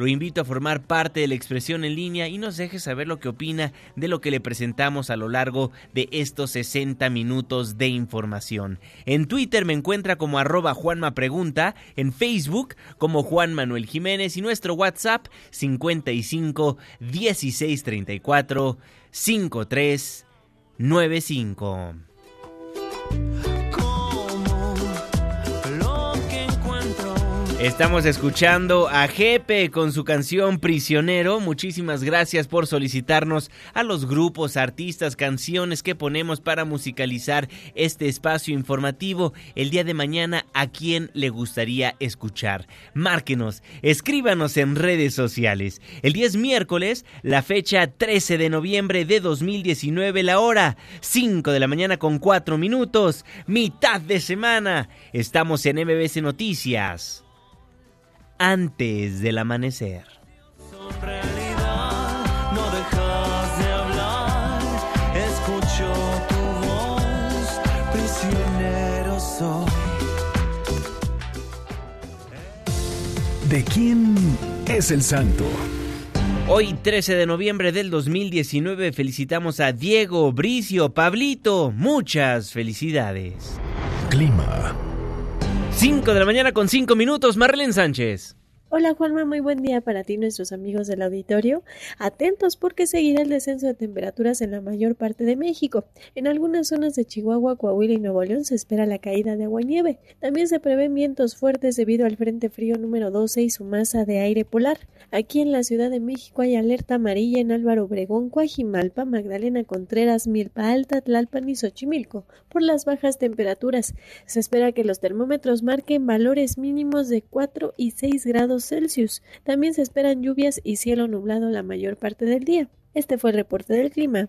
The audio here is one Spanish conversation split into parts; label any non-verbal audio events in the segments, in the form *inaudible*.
lo invito a formar parte de la expresión en línea y nos deje saber lo que opina de lo que le presentamos a lo largo de estos 60 minutos de información. En Twitter me encuentra como arroba Juanma Pregunta, en Facebook como Juan Manuel Jiménez y nuestro WhatsApp 55 16 34 53 95. Estamos escuchando a Jepe con su canción Prisionero. Muchísimas gracias por solicitarnos a los grupos, artistas, canciones que ponemos para musicalizar este espacio informativo. El día de mañana, ¿a quién le gustaría escuchar? Márquenos, escríbanos en redes sociales. El día es miércoles, la fecha 13 de noviembre de 2019, la hora 5 de la mañana con 4 minutos, mitad de semana. Estamos en MBC Noticias antes del amanecer. Son realidad, no dejas de hablar. Escucho tu voz, prisionero soy. ¿De quién es el santo? Hoy 13 de noviembre del 2019 felicitamos a Diego, Bricio, Pablito. Muchas felicidades. Clima. 5 de la mañana con 5 minutos, Marlene Sánchez. Hola Juanma, muy buen día para ti nuestros amigos del auditorio. Atentos porque seguirá el descenso de temperaturas en la mayor parte de México. En algunas zonas de Chihuahua, Coahuila y Nuevo León se espera la caída de agua y nieve. También se prevén vientos fuertes debido al Frente Frío número 12 y su masa de aire polar. Aquí en la Ciudad de México hay alerta amarilla en Álvaro Obregón, Coajimalpa, Magdalena Contreras, Milpa Alta, Tlalpan y Xochimilco por las bajas temperaturas. Se espera que los termómetros marquen valores mínimos de 4 y 6 grados Celsius. También se esperan lluvias y cielo nublado la mayor parte del día. Este fue el reporte del clima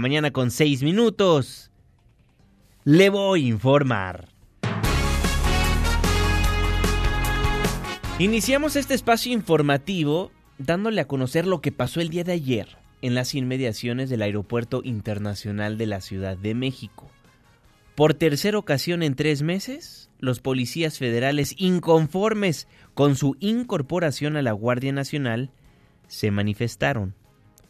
mañana con 6 minutos. Le voy a informar. Iniciamos este espacio informativo dándole a conocer lo que pasó el día de ayer en las inmediaciones del Aeropuerto Internacional de la Ciudad de México. Por tercera ocasión en tres meses, los policías federales inconformes con su incorporación a la Guardia Nacional se manifestaron.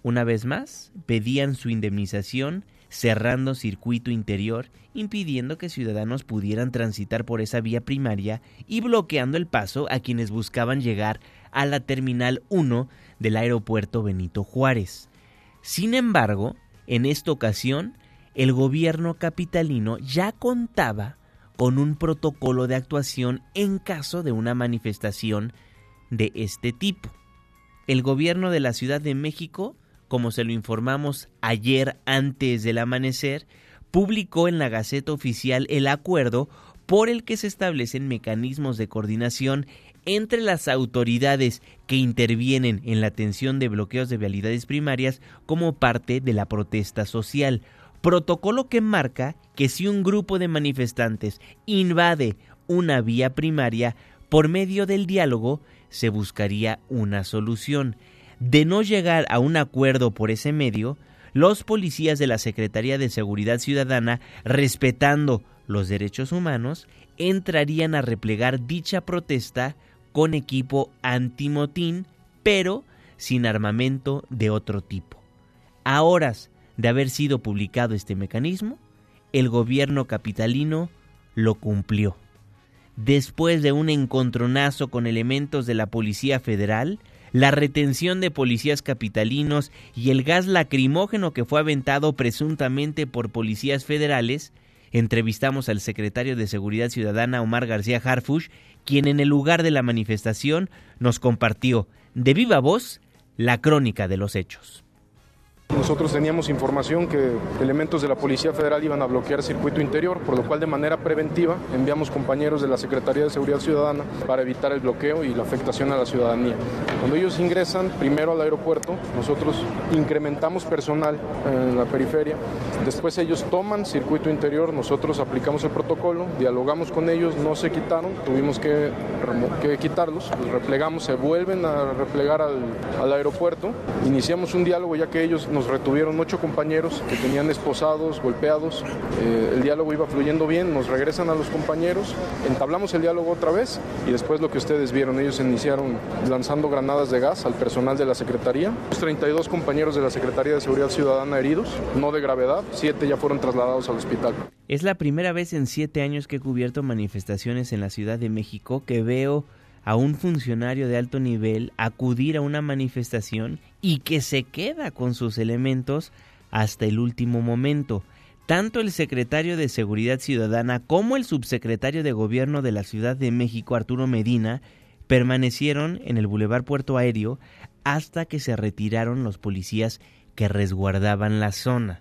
Una vez más, pedían su indemnización cerrando circuito interior, impidiendo que ciudadanos pudieran transitar por esa vía primaria y bloqueando el paso a quienes buscaban llegar a la Terminal 1 del aeropuerto Benito Juárez. Sin embargo, en esta ocasión, el gobierno capitalino ya contaba con un protocolo de actuación en caso de una manifestación de este tipo. El gobierno de la Ciudad de México, como se lo informamos ayer antes del amanecer, publicó en la Gaceta Oficial el acuerdo por el que se establecen mecanismos de coordinación entre las autoridades que intervienen en la atención de bloqueos de vialidades primarias como parte de la protesta social. Protocolo que marca que si un grupo de manifestantes invade una vía primaria, por medio del diálogo se buscaría una solución. De no llegar a un acuerdo por ese medio, los policías de la Secretaría de Seguridad Ciudadana, respetando los derechos humanos, entrarían a replegar dicha protesta con equipo antimotín, pero sin armamento de otro tipo. A horas de haber sido publicado este mecanismo, el gobierno capitalino lo cumplió. Después de un encontronazo con elementos de la Policía Federal, la retención de policías capitalinos y el gas lacrimógeno que fue aventado presuntamente por policías federales, entrevistamos al secretario de Seguridad Ciudadana Omar García Harfush, quien en el lugar de la manifestación nos compartió de viva voz la crónica de los hechos. Nosotros teníamos información que elementos de la Policía Federal iban a bloquear circuito interior, por lo cual de manera preventiva enviamos compañeros de la Secretaría de Seguridad Ciudadana para evitar el bloqueo y la afectación a la ciudadanía. Cuando ellos ingresan primero al aeropuerto, nosotros incrementamos personal en la periferia, después ellos toman circuito interior, nosotros aplicamos el protocolo, dialogamos con ellos, no se quitaron, tuvimos que, quitarlos, los replegamos, se vuelven a replegar al, al aeropuerto, iniciamos un diálogo ya que ellos nos nos retuvieron ocho compañeros que tenían esposados, golpeados. Eh, el diálogo iba fluyendo bien, nos regresan a los compañeros, entablamos el diálogo otra vez y después lo que ustedes vieron, ellos iniciaron lanzando granadas de gas al personal de la Secretaría. 32 compañeros de la Secretaría de Seguridad Ciudadana heridos, no de gravedad, siete ya fueron trasladados al hospital. Es la primera vez en siete años que he cubierto manifestaciones en la Ciudad de México que veo a un funcionario de alto nivel acudir a una manifestación y que se queda con sus elementos hasta el último momento. Tanto el secretario de Seguridad Ciudadana como el subsecretario de Gobierno de la Ciudad de México, Arturo Medina, permanecieron en el Boulevard Puerto Aéreo hasta que se retiraron los policías que resguardaban la zona.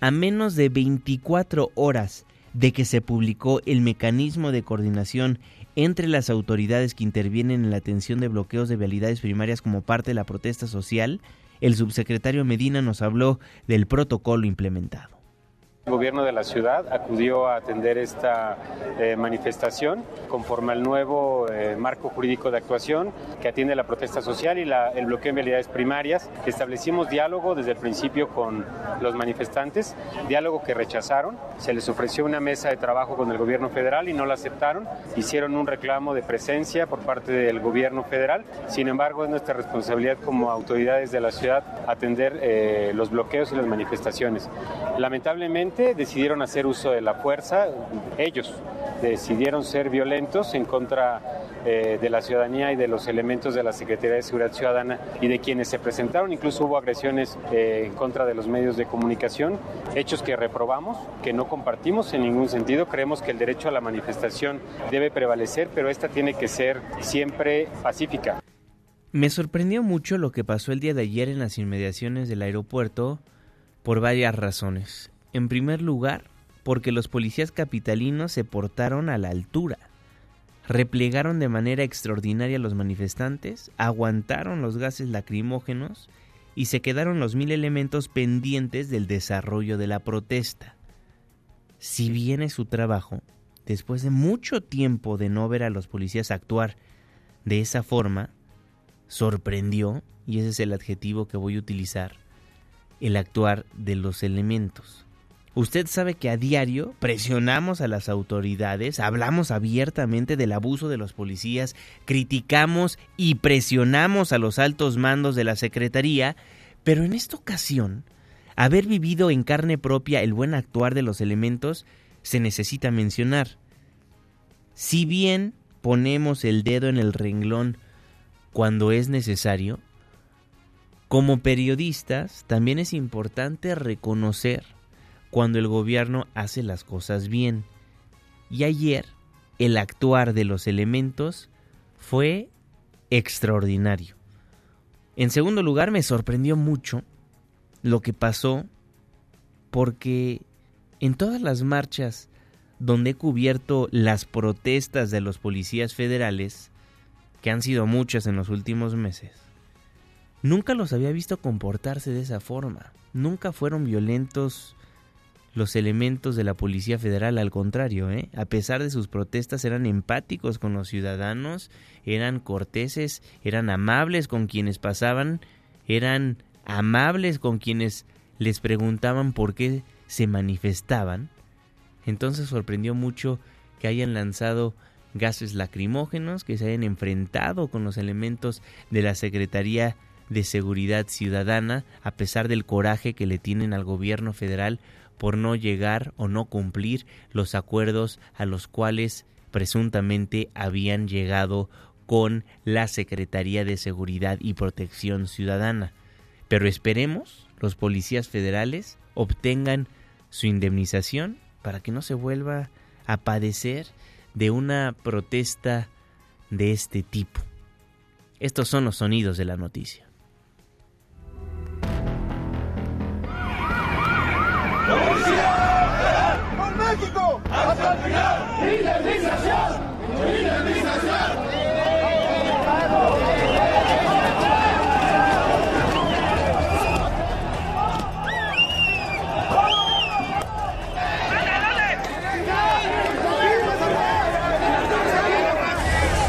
A menos de 24 horas de que se publicó el mecanismo de coordinación entre las autoridades que intervienen en la atención de bloqueos de vialidades primarias como parte de la protesta social, el subsecretario Medina nos habló del protocolo implementado. El gobierno de la ciudad acudió a atender esta eh, manifestación conforme al nuevo eh, marco jurídico de actuación que atiende la protesta social y la, el bloqueo en vialidades primarias. Establecimos diálogo desde el principio con los manifestantes, diálogo que rechazaron. Se les ofreció una mesa de trabajo con el gobierno federal y no la aceptaron. Hicieron un reclamo de presencia por parte del gobierno federal. Sin embargo, es nuestra responsabilidad como autoridades de la ciudad atender eh, los bloqueos y las manifestaciones. Lamentablemente, decidieron hacer uso de la fuerza, ellos decidieron ser violentos en contra eh, de la ciudadanía y de los elementos de la Secretaría de Seguridad Ciudadana y de quienes se presentaron. Incluso hubo agresiones eh, en contra de los medios de comunicación, hechos que reprobamos, que no compartimos en ningún sentido. Creemos que el derecho a la manifestación debe prevalecer, pero esta tiene que ser siempre pacífica. Me sorprendió mucho lo que pasó el día de ayer en las inmediaciones del aeropuerto por varias razones. En primer lugar, porque los policías capitalinos se portaron a la altura. Replegaron de manera extraordinaria a los manifestantes, aguantaron los gases lacrimógenos y se quedaron los mil elementos pendientes del desarrollo de la protesta. Si bien es su trabajo, después de mucho tiempo de no ver a los policías actuar de esa forma, sorprendió, y ese es el adjetivo que voy a utilizar, el actuar de los elementos. Usted sabe que a diario presionamos a las autoridades, hablamos abiertamente del abuso de los policías, criticamos y presionamos a los altos mandos de la Secretaría, pero en esta ocasión, haber vivido en carne propia el buen actuar de los elementos se necesita mencionar. Si bien ponemos el dedo en el renglón cuando es necesario, como periodistas también es importante reconocer cuando el gobierno hace las cosas bien. Y ayer el actuar de los elementos fue extraordinario. En segundo lugar, me sorprendió mucho lo que pasó porque en todas las marchas donde he cubierto las protestas de los policías federales, que han sido muchas en los últimos meses, nunca los había visto comportarse de esa forma. Nunca fueron violentos los elementos de la Policía Federal, al contrario, ¿eh? a pesar de sus protestas eran empáticos con los ciudadanos, eran corteses, eran amables con quienes pasaban, eran amables con quienes les preguntaban por qué se manifestaban. Entonces sorprendió mucho que hayan lanzado gases lacrimógenos, que se hayan enfrentado con los elementos de la Secretaría de Seguridad Ciudadana, a pesar del coraje que le tienen al gobierno federal por no llegar o no cumplir los acuerdos a los cuales presuntamente habían llegado con la Secretaría de Seguridad y Protección Ciudadana. Pero esperemos los policías federales obtengan su indemnización para que no se vuelva a padecer de una protesta de este tipo. Estos son los sonidos de la noticia. México! ¡Hasta el final! ¡Indemnización! ¡Indemnización!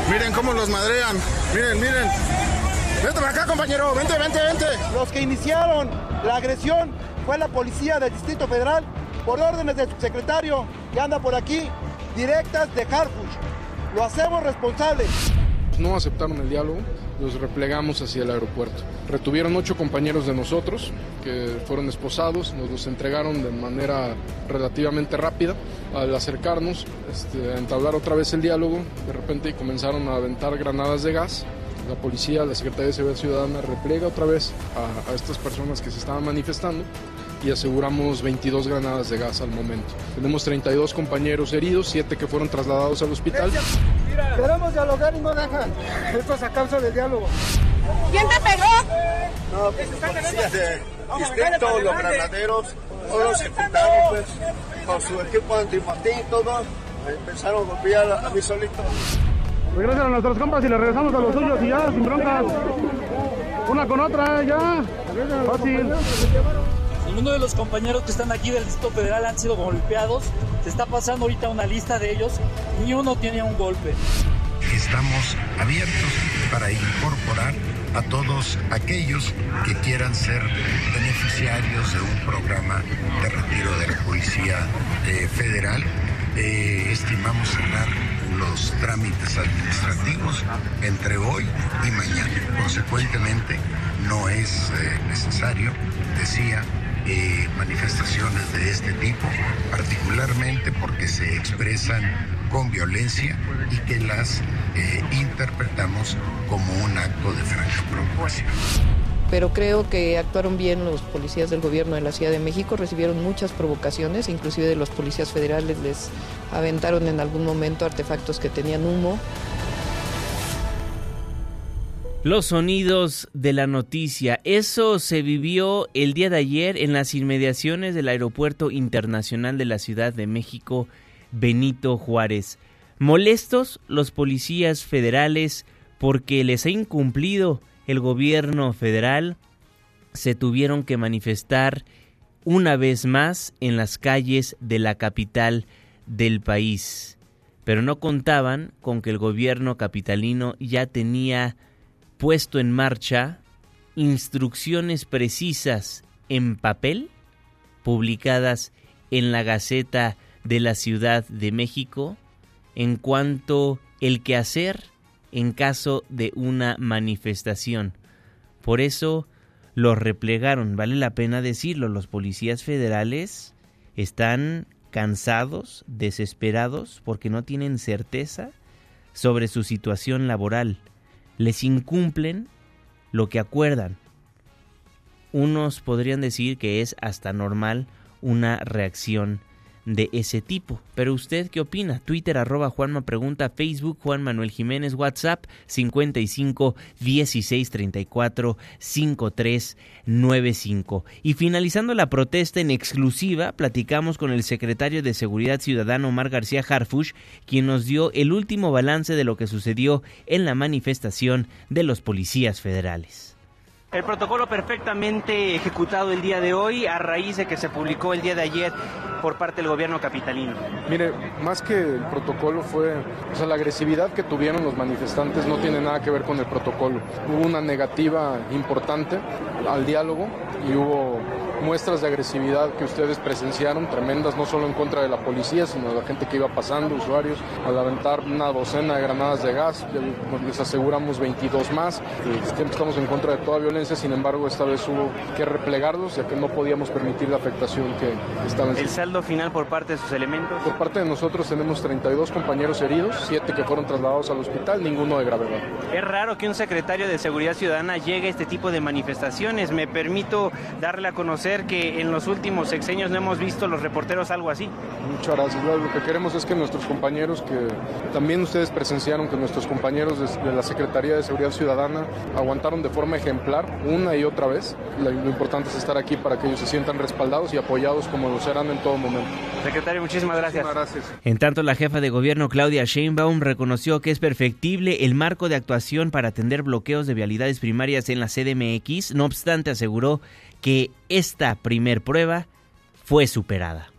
Miren cómo los madrean. Miren, miren. Vente para acá, compañero. Vente, vente, vente. Los que iniciaron la agresión fue la policía del Distrito Federal por órdenes del subsecretario que anda por aquí, directas de Harfush. Lo hacemos responsable. No aceptaron el diálogo, los replegamos hacia el aeropuerto. Retuvieron ocho compañeros de nosotros que fueron esposados, nos los entregaron de manera relativamente rápida. Al acercarnos, este, entablar otra vez el diálogo, de repente comenzaron a aventar granadas de gas. La policía, la Secretaría de Seguridad Ciudadana repliega otra vez a estas personas que se estaban manifestando y aseguramos 22 granadas de gas al momento. Tenemos 32 compañeros heridos, 7 que fueron trasladados al hospital. Queremos dialogar y no dejan. Esto es a causa del diálogo. ¿Quién te pegó? No, pues los policías de distrito, los granaderos, todos los infiltrados, pues, con su equipo antimatín y todo, empezaron a golpear a, a mí solito. Regresen a nuestras compas y le regresamos a los suyos y ya, sin broncas. Una con otra, ya. Fácil. Ninguno de los compañeros que están aquí del Distrito Federal han sido golpeados. Se está pasando ahorita una lista de ellos. Ni uno tiene un golpe. Estamos abiertos para incorporar a todos aquellos que quieran ser beneficiarios de un programa de retiro de la Policía eh, Federal. Eh, estimamos cerrar los trámites administrativos entre hoy y mañana. Consecuentemente, no es eh, necesario, decía, eh, manifestaciones de este tipo, particularmente porque se expresan con violencia y que las eh, interpretamos como un acto de franca provocación. Pero creo que actuaron bien los policías del gobierno de la Ciudad de México, recibieron muchas provocaciones, inclusive de los policías federales les aventaron en algún momento artefactos que tenían humo. Los sonidos de la noticia. Eso se vivió el día de ayer en las inmediaciones del Aeropuerto Internacional de la Ciudad de México, Benito Juárez. Molestos los policías federales porque les ha incumplido el gobierno federal, se tuvieron que manifestar una vez más en las calles de la capital del país. Pero no contaban con que el gobierno capitalino ya tenía puesto en marcha instrucciones precisas en papel, publicadas en la Gaceta de la Ciudad de México, en cuanto el quehacer en caso de una manifestación. Por eso los replegaron, vale la pena decirlo, los policías federales están cansados, desesperados, porque no tienen certeza sobre su situación laboral les incumplen lo que acuerdan. Unos podrían decir que es hasta normal una reacción de ese tipo. Pero usted qué opina? Twitter arroba Juanma Pregunta, Facebook Juan Manuel Jiménez, WhatsApp 55 16 34 53 95. Y finalizando la protesta en exclusiva, platicamos con el secretario de Seguridad Ciudadana Omar García Harfush, quien nos dio el último balance de lo que sucedió en la manifestación de los policías federales. El protocolo perfectamente ejecutado el día de hoy a raíz de que se publicó el día de ayer por parte del gobierno capitalino. Mire, más que el protocolo fue, o sea, la agresividad que tuvieron los manifestantes no tiene nada que ver con el protocolo. Hubo una negativa importante al diálogo y hubo muestras de agresividad que ustedes presenciaron, tremendas, no solo en contra de la policía, sino de la gente que iba pasando, usuarios, al aventar una docena de granadas de gas, les aseguramos 22 más, siempre estamos en contra de toda violencia, sin embargo esta vez hubo que replegarlos, ya que no podíamos permitir la afectación que estaban ¿El saldo final por parte de sus elementos? Por parte de nosotros tenemos 32 compañeros heridos, 7 que fueron trasladados al hospital, ninguno de gravedad. Es raro que un secretario de Seguridad Ciudadana llegue a este tipo de manifestaciones, me permito darle a conocer que en los últimos sexenios no hemos visto los reporteros algo así. Muchas gracias. Lo que queremos es que nuestros compañeros, que también ustedes presenciaron que nuestros compañeros de, la Secretaría de Seguridad Ciudadana aguantaron de forma ejemplar una y otra vez. Lo, importante es estar aquí para que ellos se sientan respaldados y apoyados como lo serán en todo momento. Secretario, muchísimas gracias. gracias. En tanto, la jefa de gobierno Claudia Sheinbaum reconoció que es perfectible el marco de actuación para atender bloqueos de vialidades primarias en la CDMX. No obstante, aseguró que esta primer prueba fue superada.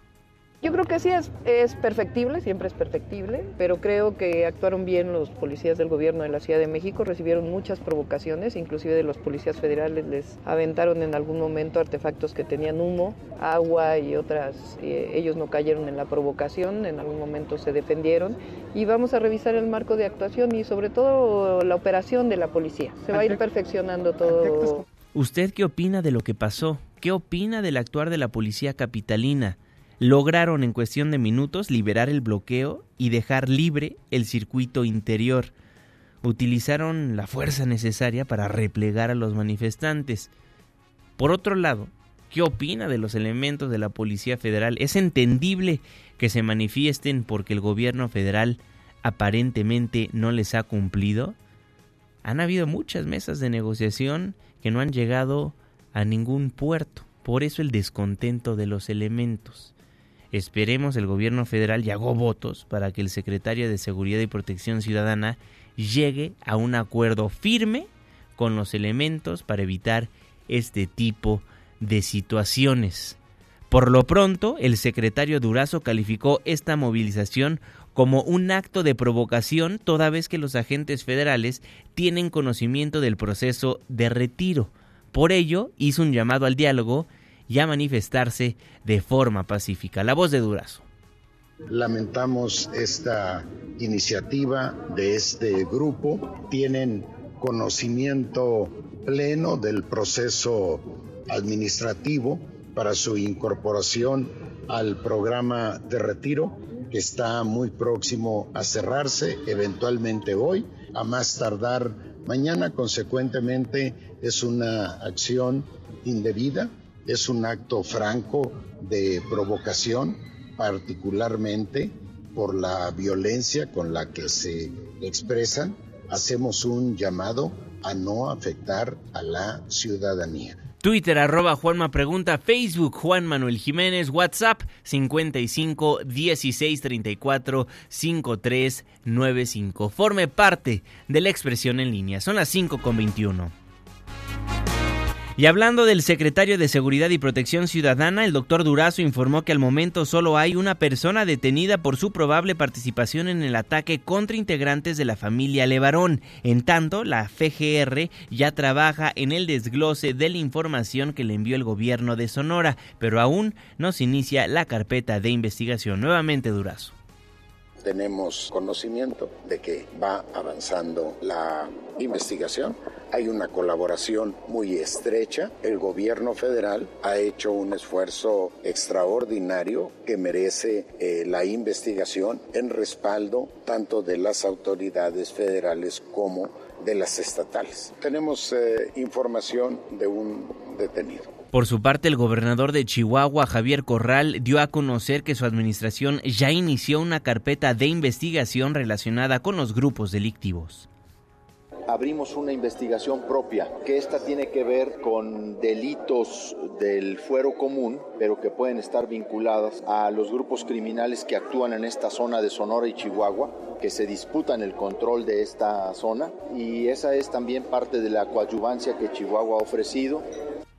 Yo creo que sí es, es perfectible, siempre es perfectible, pero creo que actuaron bien los policías del gobierno de la Ciudad de México, recibieron muchas provocaciones, inclusive de los policías federales les aventaron en algún momento artefactos que tenían humo, agua y otras, ellos no cayeron en la provocación, en algún momento se defendieron y vamos a revisar el marco de actuación y sobre todo la operación de la policía. Se va a ir perfeccionando todo. ¿Usted qué opina de lo que pasó? ¿Qué opina del actuar de la policía capitalina? Lograron en cuestión de minutos liberar el bloqueo y dejar libre el circuito interior. Utilizaron la fuerza necesaria para replegar a los manifestantes. Por otro lado, ¿qué opina de los elementos de la Policía Federal? ¿Es entendible que se manifiesten porque el gobierno federal aparentemente no les ha cumplido? Han habido muchas mesas de negociación que no han llegado a ningún puerto. Por eso el descontento de los elementos. Esperemos el gobierno federal llegó votos para que el secretario de Seguridad y Protección Ciudadana llegue a un acuerdo firme con los elementos para evitar este tipo de situaciones. Por lo pronto, el secretario Durazo calificó esta movilización como un acto de provocación toda vez que los agentes federales tienen conocimiento del proceso de retiro. Por ello, hizo un llamado al diálogo y a manifestarse de forma pacífica. La voz de Durazo. Lamentamos esta iniciativa de este grupo. Tienen conocimiento pleno del proceso administrativo para su incorporación al programa de retiro que está muy próximo a cerrarse, eventualmente hoy, a más tardar mañana. Consecuentemente, es una acción indebida, es un acto franco de provocación, particularmente por la violencia con la que se expresan. Hacemos un llamado a no afectar a la ciudadanía. Twitter arroba Juanma Pregunta, Facebook Juan Manuel Jiménez, WhatsApp 55 16 34 53 95. Forme parte de la expresión en línea. Son las 5 con 21. Y hablando del secretario de Seguridad y Protección Ciudadana, el doctor Durazo informó que al momento solo hay una persona detenida por su probable participación en el ataque contra integrantes de la familia Levarón. En tanto, la FGR ya trabaja en el desglose de la información que le envió el gobierno de Sonora, pero aún no se inicia la carpeta de investigación. Nuevamente Durazo tenemos conocimiento de que va avanzando la investigación. Hay una colaboración muy estrecha. El gobierno federal ha hecho un esfuerzo extraordinario que merece eh, la investigación en respaldo tanto de las autoridades federales como de las estatales. Tenemos eh, información de un detenido. Por su parte, el gobernador de Chihuahua, Javier Corral, dio a conocer que su administración ya inició una carpeta de investigación relacionada con los grupos delictivos abrimos una investigación propia, que esta tiene que ver con delitos del fuero común, pero que pueden estar vinculadas a los grupos criminales que actúan en esta zona de Sonora y Chihuahua, que se disputan el control de esta zona, y esa es también parte de la coadyuvancia que Chihuahua ha ofrecido.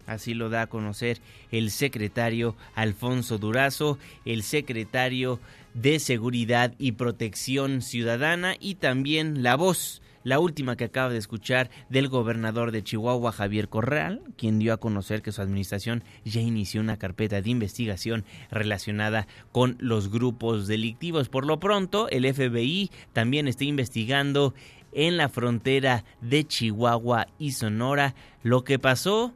Así lo da a conocer el secretario Alfonso Durazo, el secretario de Seguridad y Protección Ciudadana y también la voz la última que acaba de escuchar del gobernador de Chihuahua, Javier Corral, quien dio a conocer que su administración ya inició una carpeta de investigación relacionada con los grupos delictivos. Por lo pronto, el FBI también está investigando en la frontera de Chihuahua y Sonora lo que pasó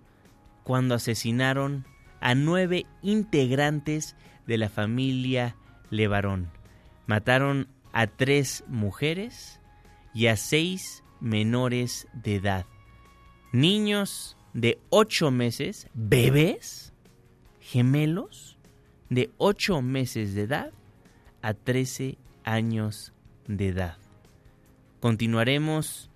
cuando asesinaron a nueve integrantes de la familia Levarón. Mataron a tres mujeres y a seis menores de edad. Niños de ocho meses, bebés, gemelos, de ocho meses de edad a 13 años de edad. Continuaremos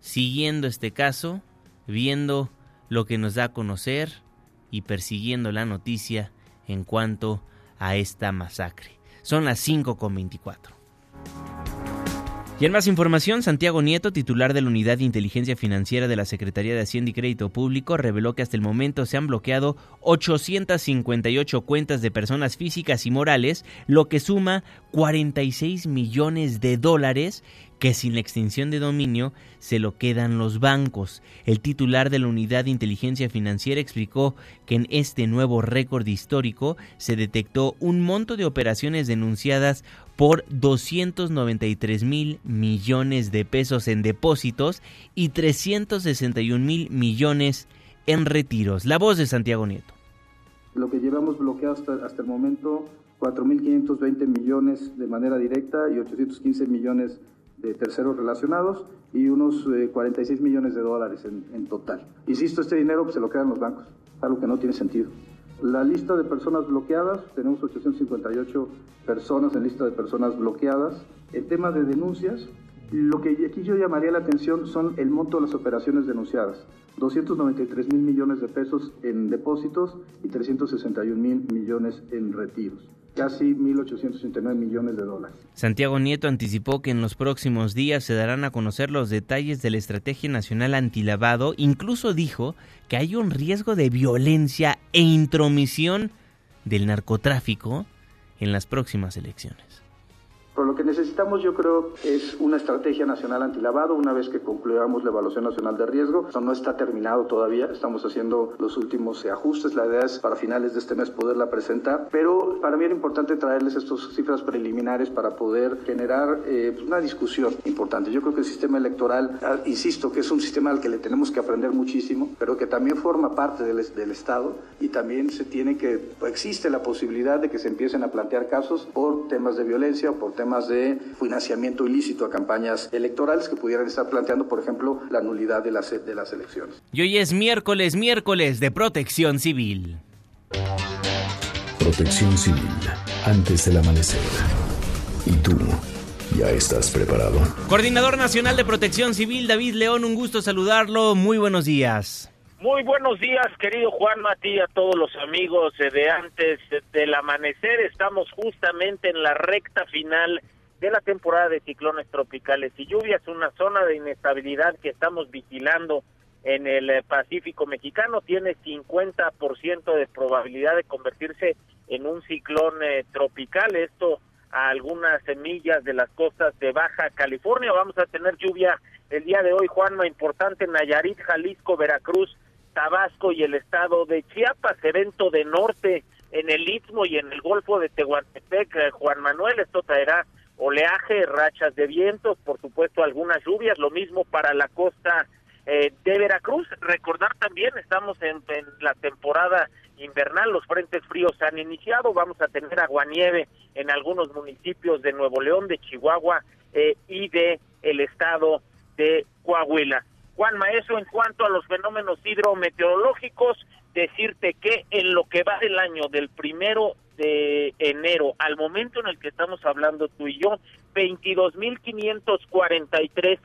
siguiendo este caso, viendo lo que nos da a conocer y persiguiendo la noticia en cuanto a esta masacre. Son las 5.24. Y en más información, Santiago Nieto, titular de la Unidad de Inteligencia Financiera de la Secretaría de Hacienda y Crédito Público, reveló que hasta el momento se han bloqueado 858 cuentas de personas físicas y morales, lo que suma 46 millones de dólares que sin la extinción de dominio se lo quedan los bancos. El titular de la Unidad de Inteligencia Financiera explicó que en este nuevo récord histórico se detectó un monto de operaciones denunciadas por 293 mil millones de pesos en depósitos y 361 mil millones en retiros. La voz de Santiago Nieto. Lo que llevamos bloqueado hasta, hasta el momento, 4.520 millones de manera directa y 815 millones de terceros relacionados y unos 46 eh, millones de dólares en, total. Insisto, este dinero pues, se lo quedan los bancos, algo que no tiene sentido. La lista de personas bloqueadas, tenemos 858 personas en lista de personas bloqueadas. El tema de denuncias, lo que aquí yo llamaría la atención son el monto de las operaciones denunciadas. 293 mil millones de pesos en depósitos y 361 mil millones en retiros casi 1.869 millones de dólares. Santiago Nieto anticipó que en los próximos días se darán a conocer los detalles de la Estrategia Nacional Antilavado. Incluso dijo que hay un riesgo de violencia e intromisión del narcotráfico en las próximas elecciones. Pero lo que necesitamos yo creo es una estrategia nacional antilavado una vez que concluyamos la evaluación nacional de riesgo. Eso no está terminado todavía, estamos haciendo los últimos ajustes. La idea es para finales de este mes poderla presentar, pero para mí era importante traerles estas cifras preliminares para poder generar eh, pues, una discusión importante. Yo creo que el sistema electoral, ah, insisto, que es un sistema al que le tenemos que aprender muchísimo, pero que también forma parte del, del Estado y también se tiene que, existe la posibilidad de que se empiecen a plantear casos por temas de violencia o por temas de financiamiento ilícito a campañas electorales que pudieran estar planteando, por ejemplo, la nulidad de las, de las elecciones. Y hoy es miércoles, miércoles de protección civil. Protección civil, antes del amanecer. ¿Y tú? ¿Ya estás preparado? Coordinador Nacional de Protección Civil, David León, un gusto saludarlo. Muy buenos días. Muy buenos días, querido Juan Mati, a todos los amigos de antes del amanecer. Estamos justamente en la recta final de la temporada de ciclones tropicales y lluvias, una zona de inestabilidad que estamos vigilando en el eh, Pacífico mexicano. Tiene 50% de probabilidad de convertirse en un ciclón eh, tropical. Esto a algunas semillas de las costas de Baja California. Vamos a tener lluvia el día de hoy, Juanma, importante en Nayarit, Jalisco, Veracruz, Tabasco y el estado de Chiapas, evento de norte en el Istmo y en el Golfo de Tehuantepec, eh, Juan Manuel, esto traerá oleaje, rachas de vientos, por supuesto algunas lluvias, lo mismo para la costa eh, de Veracruz. Recordar también, estamos en, la temporada invernal, los frentes fríos han iniciado, vamos a tener aguanieve en algunos municipios de Nuevo León, de Chihuahua eh, y de el estado de Coahuila. Juan Maestro, en cuanto a los fenómenos hidrometeorológicos, decirte que en lo que va del año del primero de enero al momento en el que estamos hablando tú y yo, 22.543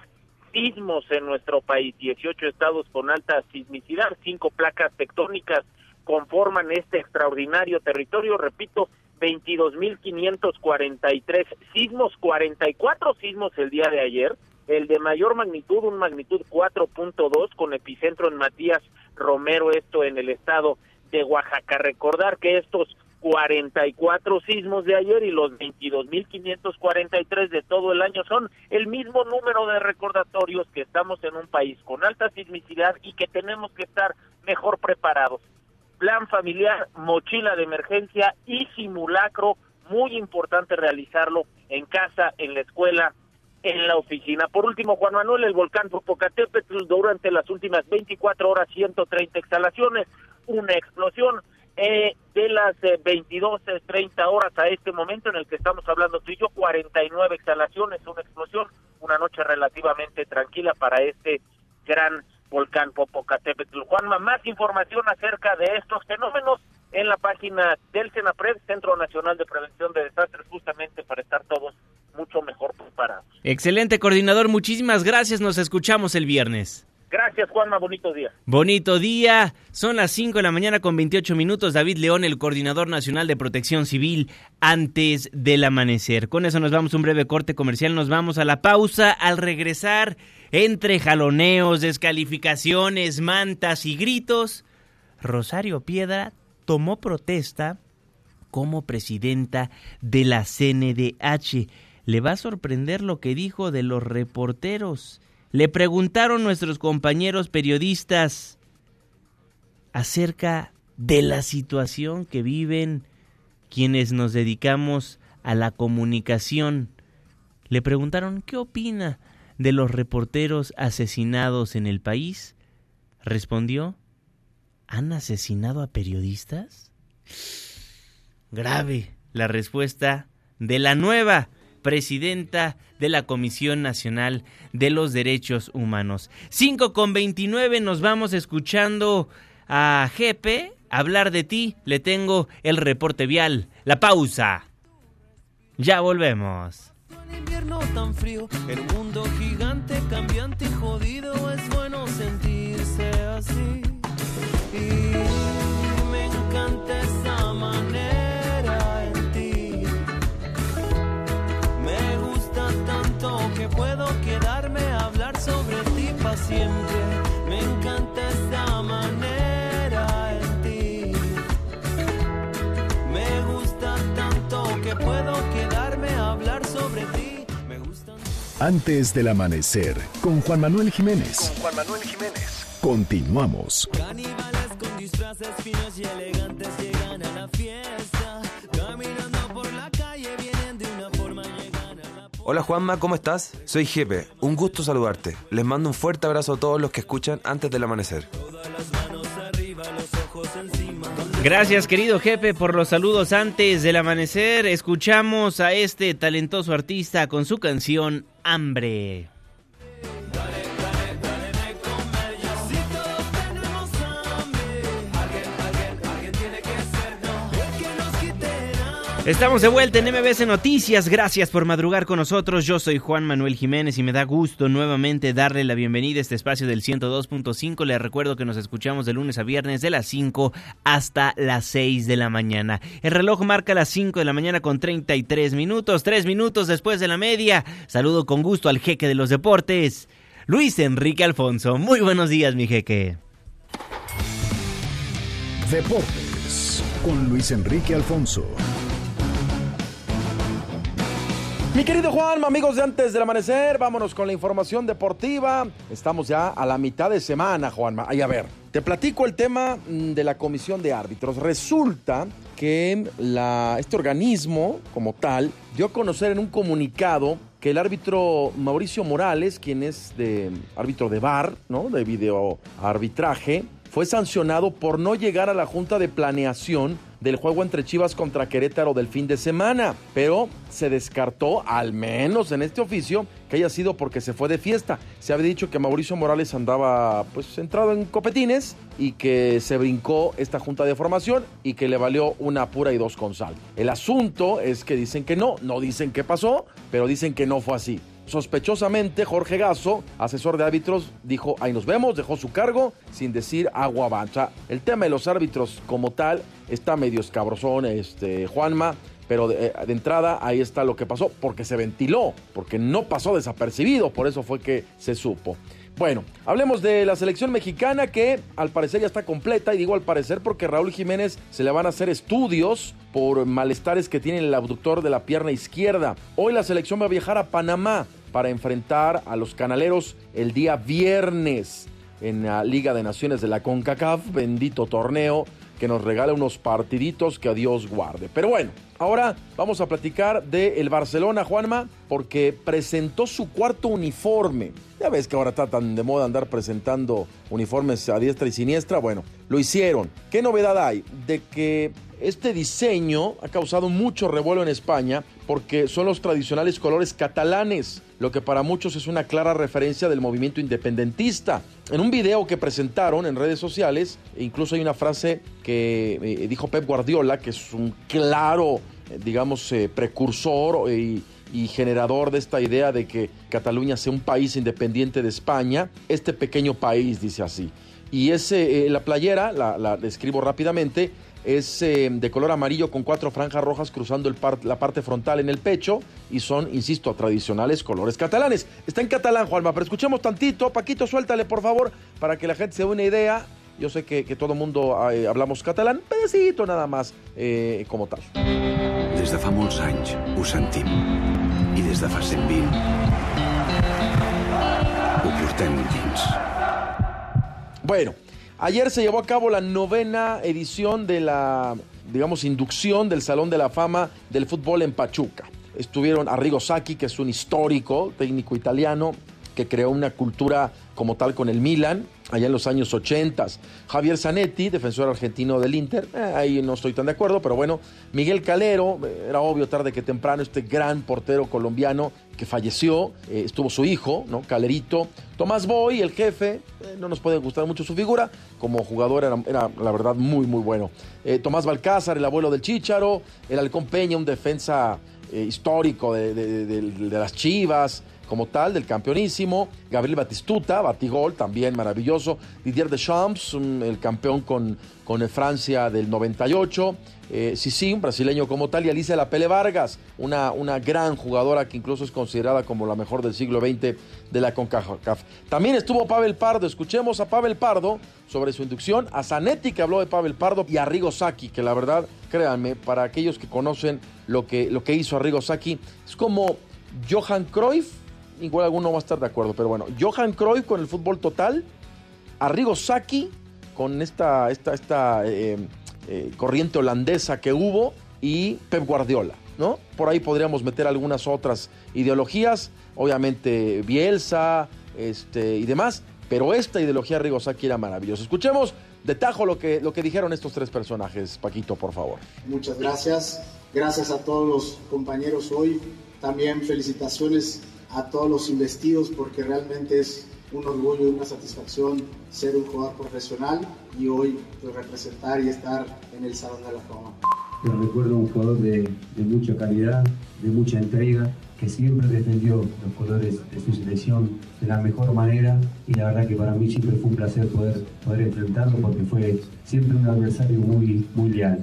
sismos en nuestro país, 18 estados con alta sismicidad, cinco placas tectónicas conforman este extraordinario territorio, repito, 22.543 sismos, 44 sismos el día de ayer, el de mayor magnitud, un magnitud 4.2 con epicentro en Matías Romero, esto en el estado de Oaxaca. Recordar que estos 44 sismos de ayer y los 22.543 de todo el año son el mismo número de recordatorios que estamos en un país con alta sismicidad y que tenemos que estar mejor preparados. Plan familiar, mochila de emergencia y simulacro, muy importante realizarlo en casa, en la escuela, en la oficina. Por último, Juan Manuel, el volcán Popocatépetl durante las últimas 24 horas 130 exhalaciones, una explosión eh, de las eh, 22, 30 horas a este momento en el que estamos hablando tú y yo, 49 exhalaciones, una explosión, una noche relativamente tranquila para este gran volcán Popocatépetl. Juanma, más información acerca de estos fenómenos en la página del CENAPRED, Centro Nacional de Prevención de Desastres, justamente para estar todos mucho mejor preparados. Excelente, coordinador. Muchísimas gracias. Nos escuchamos el viernes. Gracias, Juanma. Bonito día. Bonito día. Son las 5 de la mañana con 28 minutos. David León, el coordinador nacional de protección civil, antes del amanecer. Con eso nos vamos a un breve corte comercial. Nos vamos a la pausa. Al regresar, entre jaloneos, descalificaciones, mantas y gritos, Rosario Piedra tomó protesta como presidenta de la CNDH. Le va a sorprender lo que dijo de los reporteros. Le preguntaron nuestros compañeros periodistas acerca de la situación que viven quienes nos dedicamos a la comunicación. Le preguntaron qué opina de los reporteros asesinados en el país. Respondió, ¿han asesinado a periodistas? Grave la respuesta de la nueva presidenta de la Comisión Nacional de los Derechos Humanos. 5 con 29 nos vamos escuchando a Jepe hablar de ti. Le tengo el reporte vial, la pausa. Ya volvemos. En invierno tan frío, un mundo gigante, cambiante y jodido, es bueno sentirse así. Y puedo quedarme a hablar sobre ti para siempre. Me encanta esa manera en ti. Me gusta tanto que puedo quedarme a hablar sobre ti. Me gusta. Antes del amanecer, con Juan Manuel Jiménez. Juan Manuel Jiménez. Continuamos. Caníbales con disfraces finos y elegantes Hola Juanma, ¿cómo estás? Soy Jepe, un gusto saludarte. Les mando un fuerte abrazo a todos los que escuchan antes del amanecer. Gracias querido jefe por los saludos antes del amanecer. Escuchamos a este talentoso artista con su canción Hambre. Estamos de vuelta en MBC Noticias. Gracias por madrugar con nosotros. Yo soy Juan Manuel Jiménez y me da gusto nuevamente darle la bienvenida a este espacio del 102.5. Les recuerdo que nos escuchamos de lunes a viernes de las 5 hasta las 6 de la mañana. El reloj marca las 5 de la mañana con 33 minutos, 3 minutos después de la media. Saludo con gusto al jeque de los deportes, Luis Enrique Alfonso. Muy buenos días, mi jeque. Deportes con Luis Enrique Alfonso. Mi querido Juan, amigos de antes del amanecer, vámonos con la información deportiva. Estamos ya a la mitad de semana, Juanma. Ay, a ver, te platico el tema mm, de la comisión de árbitros. Resulta que este organismo, como tal, dio a conocer en un comunicado que el árbitro Mauricio Morales, quien es de árbitro de VAR, ¿no? De video arbitraje, fue sancionado por no llegar a la junta de planeación del juego entre Chivas contra Querétaro del fin de semana, pero se descartó, al menos en este oficio, que haya sido porque se fue de fiesta. Se había dicho que Mauricio Morales andaba pues centrado en copetines y que se brincó esta junta de formación y que le valió una pura y dos con sal. El asunto es que dicen que no, no dicen qué pasó, pero dicen que no fue así. Sospechosamente, Jorge Gaso, asesor de árbitros, dijo, ahí nos vemos, dejó su cargo sin decir agua avanza. El tema de los árbitros como tal está medio escabrosón, este, Juanma, pero de, de, entrada ahí está lo que pasó, porque se ventiló, porque no pasó desapercibido, por eso fue que se supo. Bueno, hablemos de la selección mexicana que al parecer ya está completa y digo al parecer porque Raúl Jiménez se le van a hacer estudios por malestares que tiene el abductor de la pierna izquierda. Hoy la selección va a viajar a Panamá para enfrentar a los canaleros el día viernes en la Liga de Naciones de la CONCACAF, bendito torneo que nos regala unos partiditos que a Dios guarde. Pero bueno, ahora vamos a platicar del el Barcelona, Juanma, porque presentó su cuarto uniforme. Ya ves que ahora está tan de moda andar presentando uniformes a diestra y siniestra. Bueno, lo hicieron. ¿Qué novedad hay? De que este diseño ha causado mucho revuelo en España porque son los tradicionales colores catalanes, lo que para muchos es una clara referencia del movimiento independentista. En un video que presentaron en redes sociales, incluso hay una frase que eh, dijo Pep Guardiola, que es un claro, eh, digamos, eh, precursor y, generador de esta idea de que Cataluña sea un país independiente de España, este pequeño país, dice así. Y ese, la playera, la, la describo rápidamente, es eh, de color amarillo con cuatro franjas rojas cruzando el par la parte frontal en el pecho y son, insisto, tradicionales colores catalanes. Está en catalán, Juanma, pero escuchemos tantito. Paquito, suéltale, por favor, para que la gente se dé una idea. Yo sé que, que todo el mundo eh, hablamos catalán, pedacito nada más, eh, como tal. Des de fa molts anys ho sentim. I des de fa 120 ho portem dins. Bueno, Ayer se llevó a cabo la novena edición de la, digamos, inducción del Salón de la Fama del Fútbol en Pachuca. Estuvieron Arrigo Sacchi, que es un histórico técnico italiano que creó una cultura como tal con el Milan, allá en los años 80. Javier Zanetti, defensor argentino del Inter, eh, ahí no estoy tan de acuerdo, pero bueno, Miguel Calero, eh, era obvio tarde que temprano, este gran portero colombiano que falleció, eh, estuvo su hijo, ¿no? Calerito. Tomás Boy, el jefe, no nos puede gustar mucho su figura, como jugador era, era la verdad muy, muy bueno. Tomás Balcázar, el abuelo del Chícharo, el Halcón Peña, un defensa histórico de las Chivas, como tal, del campeonísimo. Gabriel Batistuta, batigol, también maravilloso. Didier Deschamps, el campeón con, con Francia del 98. Eh, sí, un brasileño como tal. Y Alicia Lapele Vargas, una, una gran jugadora que incluso es considerada como la mejor del siglo XX de la CONCACAF. También estuvo Pavel Pardo. Escuchemos a Pavel Pardo sobre su inducción. A Zanetti, que habló de Pavel Pardo. Y a Rigo Sacchi, que la verdad, créanme, para aquellos que conocen lo que, lo que hizo Arrigo Sacchi, es como Johan Cruyff igual alguno va a estar de acuerdo, pero bueno, Johan Cruyff con el fútbol total, Arrigo Sacchi con esta, esta, esta eh, eh, corriente holandesa que hubo y Pep Guardiola, ¿no? Por ahí podríamos meter algunas otras ideologías, obviamente Bielsa este, y demás, pero esta ideología Arrigo Sacchi era maravillosa. Escuchemos de tajo lo que, lo que dijeron estos tres personajes, Paquito, por favor. Muchas gracias, gracias a todos los compañeros hoy, también felicitaciones a todos los investidos porque realmente es un orgullo y una satisfacción ser un jugador profesional y hoy pues, representar y estar en el Salón de la Fama. Lo recuerdo un jugador de, de, mucha calidad, de mucha entrega, que siempre defendió los colores de su selección de la mejor manera y la verdad que para mí siempre fue un placer poder, poder enfrentarlo porque fue siempre un adversario muy, muy leal.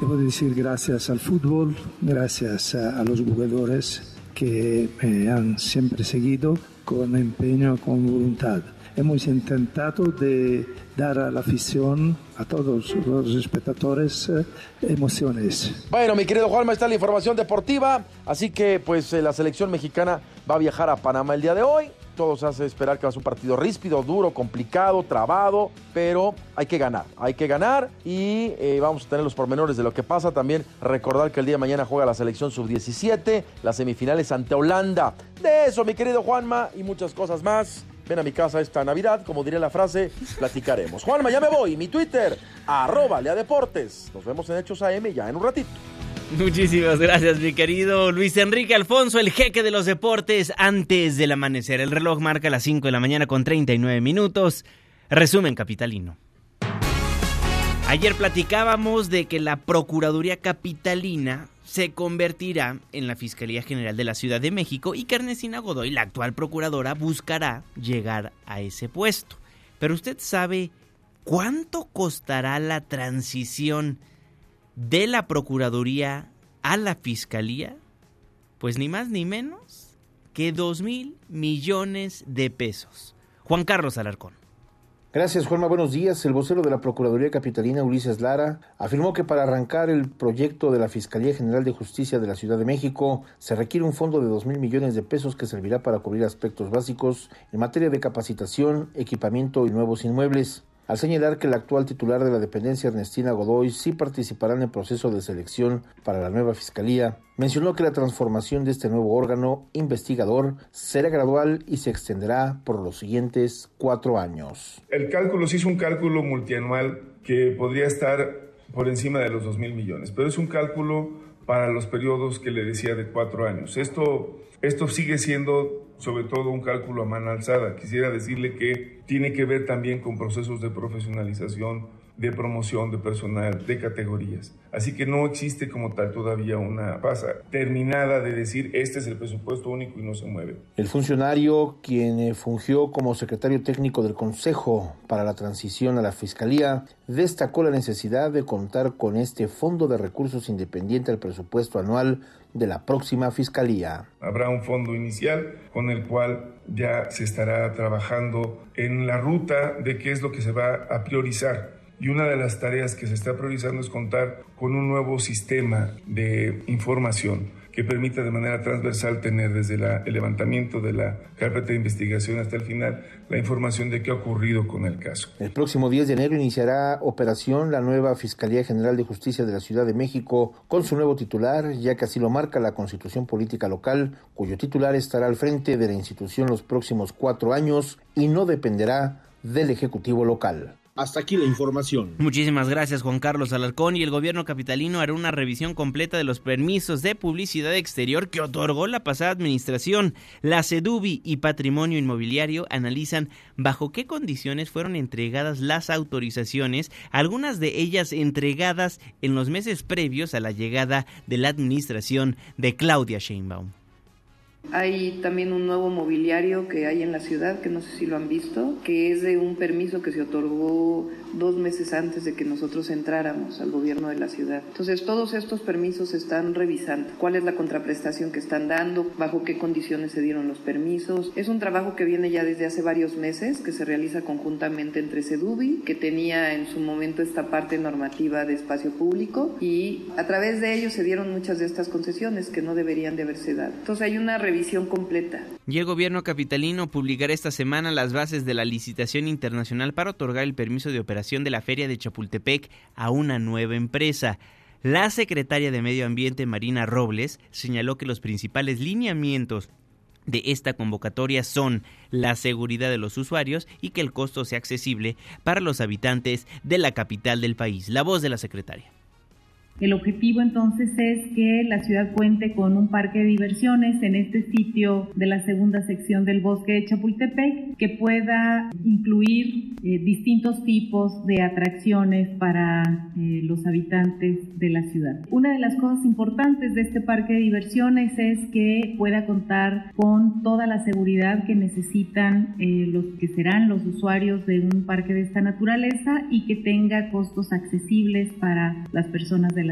Debo decir gracias al fútbol, gracias a, a los jugadores que me han siempre seguido con empeño, con voluntad. Hemos intentado de dar a la afición, a todos los espectadores, eh, emociones. Bueno, mi querido Juanma, está la información deportiva, así que pues eh, la selección mexicana va a viajar a Panamá el día de hoy. Todos hace esperar que va a ser un partido ríspido, duro, complicado, trabado, pero hay que ganar, hay que ganar y eh, vamos a tener los pormenores de lo que pasa. También recordar que el día de mañana juega la selección sub-17, las semifinales ante Holanda. De eso, mi querido Juanma, y muchas cosas más. ven a mi casa esta Navidad, como diría la frase, platicaremos. Juanma, ya me voy. Mi Twitter, arroba Lea Deportes. Nos vemos en Hechos AM ya en un ratito. *laughs* Muchísimas gracias, mi querido Luis Enrique Alfonso, el jeque de los deportes, antes del amanecer. El reloj marca las 5 de la mañana con 39 minutos. Resumen capitalino. Ayer platicábamos de que la Procuraduría Capitalina se convertirá en la Fiscalía General de la Ciudad de México y que Ernestina Godoy, la actual procuradora, buscará llegar a ese puesto. Pero usted sabe cuánto costará la transición de la Procuraduría a la Fiscalía? Pues ni más ni menos que 2 mil millones de pesos. Juan Carlos Alarcón. Gracias, Juanma. Buenos días. El vocero de la Procuraduría Capitalina, Ulises Lara, afirmó que para arrancar el proyecto de la Fiscalía General de Justicia de la Ciudad de México se requiere un fondo de dos mil millones de pesos que servirá para cubrir aspectos básicos en materia de capacitación, equipamiento y nuevos inmuebles al señalar que el actual titular de la dependencia, Ernestina Godoy, sí participará en el proceso de selección para la nueva fiscalía. Mencionó que la transformación de este nuevo órgano investigador será gradual y se extenderá por los siguientes cuatro años. El cálculo sí es un cálculo multianual que podría estar por encima de los dos mil millones, pero es un cálculo para los periodos que le decía de cuatro años. Esto, esto sigue siendo sobre todo un cálculo a mano alzada. Quisiera decirle que tiene que ver también con procesos de profesionalización, de promoción de personal, de categorías. Así que no existe como tal todavía una pasa terminada de decir este es el presupuesto único y no se mueve. El funcionario, quien eh, fungió como secretario técnico del Consejo para la Transición a la Fiscalía, destacó la necesidad de contar con este fondo de recursos independiente al presupuesto anual de la próxima Fiscalía. Habrá un fondo inicial con el cual ya se estará trabajando en la ruta de qué es lo que se va a priorizar y una de las tareas que se está priorizando es contar con un nuevo sistema de información que permita de manera transversal tener desde el levantamiento de la carpeta de investigación hasta el final la información de qué ha ocurrido con el caso. El próximo 10 de enero iniciará operación la nueva Fiscalía General de Justicia de la Ciudad de México con su nuevo titular, ya que así lo marca la Constitución Política Local, cuyo titular estará al frente de la institución los próximos cuatro años y no dependerá del Ejecutivo local. Hasta aquí la información. Muchísimas gracias Juan Carlos Alarcón y el gobierno capitalino hará una revisión completa de los permisos de publicidad exterior que otorgó la pasada administración. La CEDUBI y Patrimonio Inmobiliario analizan bajo qué condiciones fueron entregadas las autorizaciones, algunas de ellas entregadas en los meses previos a la llegada de la administración de Claudia Sheinbaum. Hay también un nuevo mobiliario que hay en la ciudad, que no sé si lo han visto, que es de un permiso que se otorgó dos meses antes de que nosotros entráramos al gobierno de la ciudad. Entonces, todos estos permisos se están revisando. ¿Cuál es la contraprestación que están dando? ¿Bajo qué condiciones se dieron los permisos? Es un trabajo que viene ya desde hace varios meses, que se realiza conjuntamente entre Sedubi, que tenía en su momento esta parte normativa de espacio público, y a través de ello se dieron muchas de estas concesiones que no deberían de haberse dado. Entonces, hay una revisión Y el gobierno capitalino publicará esta semana las bases de la licitación internacional para otorgar el permiso de operación de la feria de Chapultepec a una nueva empresa. La secretaria de Medio Ambiente, Marina Robles, señaló que los principales lineamientos de esta convocatoria son la seguridad de los usuarios y que el costo sea accesible para los habitantes de la capital del país. La voz de la secretaria. El objetivo entonces es que la ciudad cuente con un parque de diversiones en este sitio de la segunda sección del bosque de Chapultepec que pueda incluir eh, distintos tipos de atracciones para eh, los habitantes de la ciudad. Una de las cosas importantes de este parque de diversiones es que pueda contar con toda la seguridad que necesitan eh, los que serán los usuarios de un parque de esta naturaleza y que tenga costos accesibles para las personas de la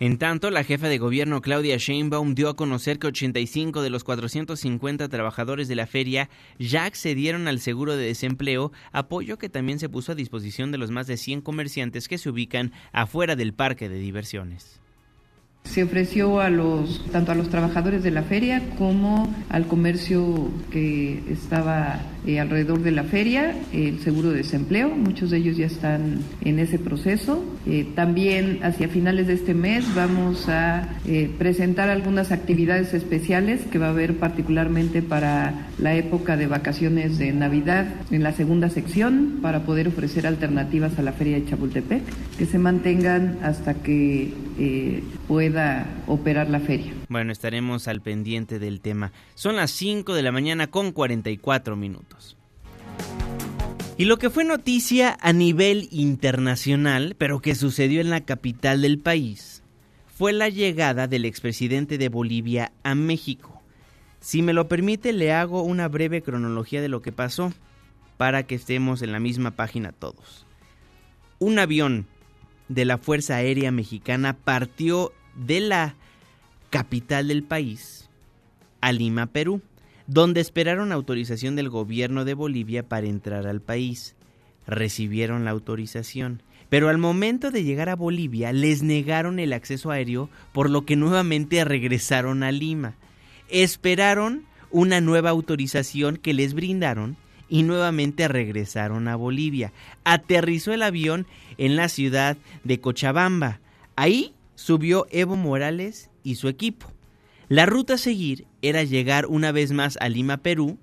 En tanto, la jefa de gobierno Claudia Sheinbaum dio a conocer que 85 de los 450 trabajadores de la feria ya accedieron al seguro de desempleo, apoyo que también se puso a disposición de los más de 100 comerciantes que se ubican afuera del parque de diversiones. Se ofreció a los, tanto a los trabajadores de la feria como al comercio que estaba eh, alrededor de la feria el seguro de desempleo. Muchos de ellos ya están en ese proceso. Eh, también hacia finales de este mes vamos a eh, presentar algunas actividades especiales que va a haber particularmente para la época de vacaciones de Navidad en la segunda sección para poder ofrecer alternativas a la feria de Chapultepec que se mantengan hasta que pueda operar la feria. Bueno, estaremos al pendiente del tema. Son las 5 de la mañana con 44 minutos. Y lo que fue noticia a nivel internacional, pero que sucedió en la capital del país, fue la llegada del expresidente de Bolivia a México. Si me lo permite, le hago una breve cronología de lo que pasó, para que estemos en la misma página todos. Un avión de la Fuerza Aérea Mexicana partió de la capital del país a Lima, Perú donde esperaron autorización del gobierno de Bolivia para entrar al país. Recibieron la autorización, pero al momento de llegar a Bolivia les negaron el acceso aéreo, por lo que nuevamente regresaron a Lima. Esperaron una nueva autorización que les brindaron y nuevamente regresaron a Bolivia. Aterrizó el avión en la ciudad de Cochabamba. Ahí subió Evo Morales y su equipo. La ruta a seguir era llegar una vez más a Lima, Perú,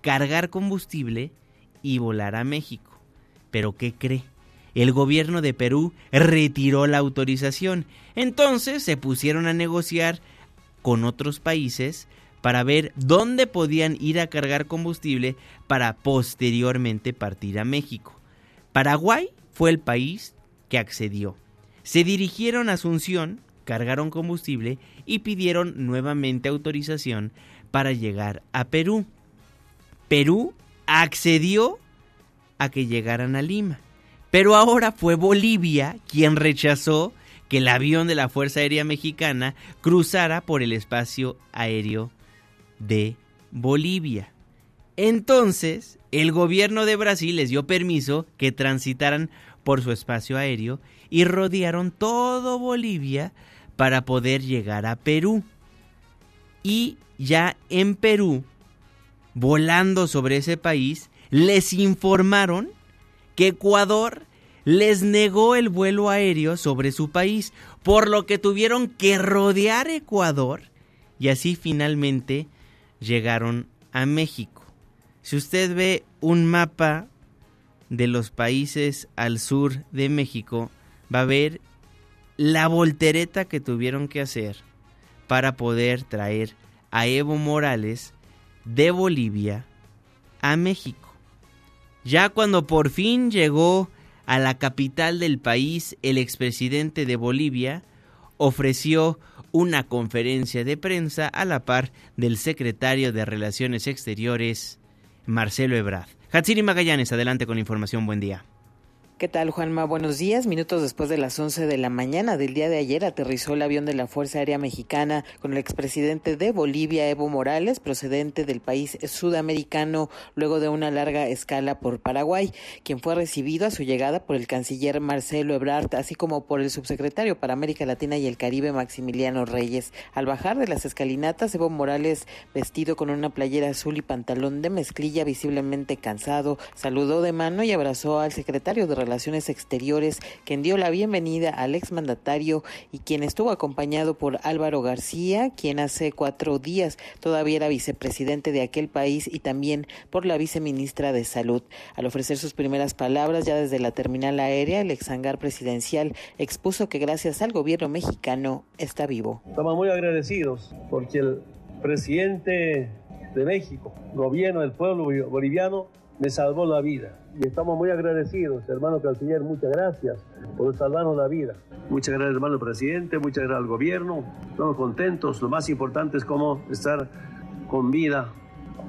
cargar combustible y volar a México. Pero ¿qué cree? El gobierno de Perú retiró la autorización. Entonces se pusieron a negociar con otros países para ver dónde podían ir a cargar combustible para posteriormente partir a México. Paraguay fue el país que accedió. Se dirigieron a Asunción, cargaron combustible y pidieron nuevamente autorización para llegar a Perú. Perú accedió a que llegaran a Lima, pero ahora fue Bolivia quien rechazó que el avión de la Fuerza Aérea Mexicana cruzara por el espacio aéreo de Bolivia. Entonces, el gobierno de Brasil les dio permiso que transitaran por su espacio aéreo y rodearon todo Bolivia para poder llegar a Perú. Y ya en Perú, volando sobre ese país, les informaron que Ecuador les negó el vuelo aéreo sobre su país, por lo que tuvieron que rodear Ecuador y así finalmente llegaron a México. Si usted ve un mapa de los países al sur de México, va a ver la voltereta que tuvieron que hacer para poder traer a Evo Morales de Bolivia a México. Ya cuando por fin llegó a la capital del país, el expresidente de Bolivia ofreció una conferencia de prensa a la par del secretario de Relaciones Exteriores, Marcelo Ebrard. Hatsiri Magallanes, adelante con información. Buen día. ¿Qué tal, Juanma? Buenos días. Minutos después de las 11 de la mañana del día de ayer aterrizó el avión de la Fuerza Aérea Mexicana con el expresidente de Bolivia, Evo Morales, procedente del país sudamericano, luego de una larga escala por Paraguay, quien fue recibido a su llegada por el canciller Marcelo Ebrard, así como por el subsecretario para América Latina y el Caribe, Maximiliano Reyes. Al bajar de las escalinatas, Evo Morales, vestido con una playera azul y pantalón de mezclilla, visiblemente cansado, saludó de mano y abrazó al secretario de Relaciones Relaciones Exteriores, quien dio la bienvenida al exmandatario y quien estuvo acompañado por Álvaro García, quien hace cuatro días todavía era vicepresidente de aquel país, y también por la viceministra de Salud. Al ofrecer sus primeras palabras ya desde la terminal aérea, el exhangar presidencial expuso que gracias al gobierno mexicano está vivo. Estamos muy agradecidos porque el presidente de México, gobierno del pueblo boliviano, me salvó la vida. Y estamos muy agradecidos, hermano canciller, muchas gracias por salvarnos la vida. Muchas gracias, hermano presidente, muchas gracias al gobierno, estamos contentos, lo más importante es cómo estar con vida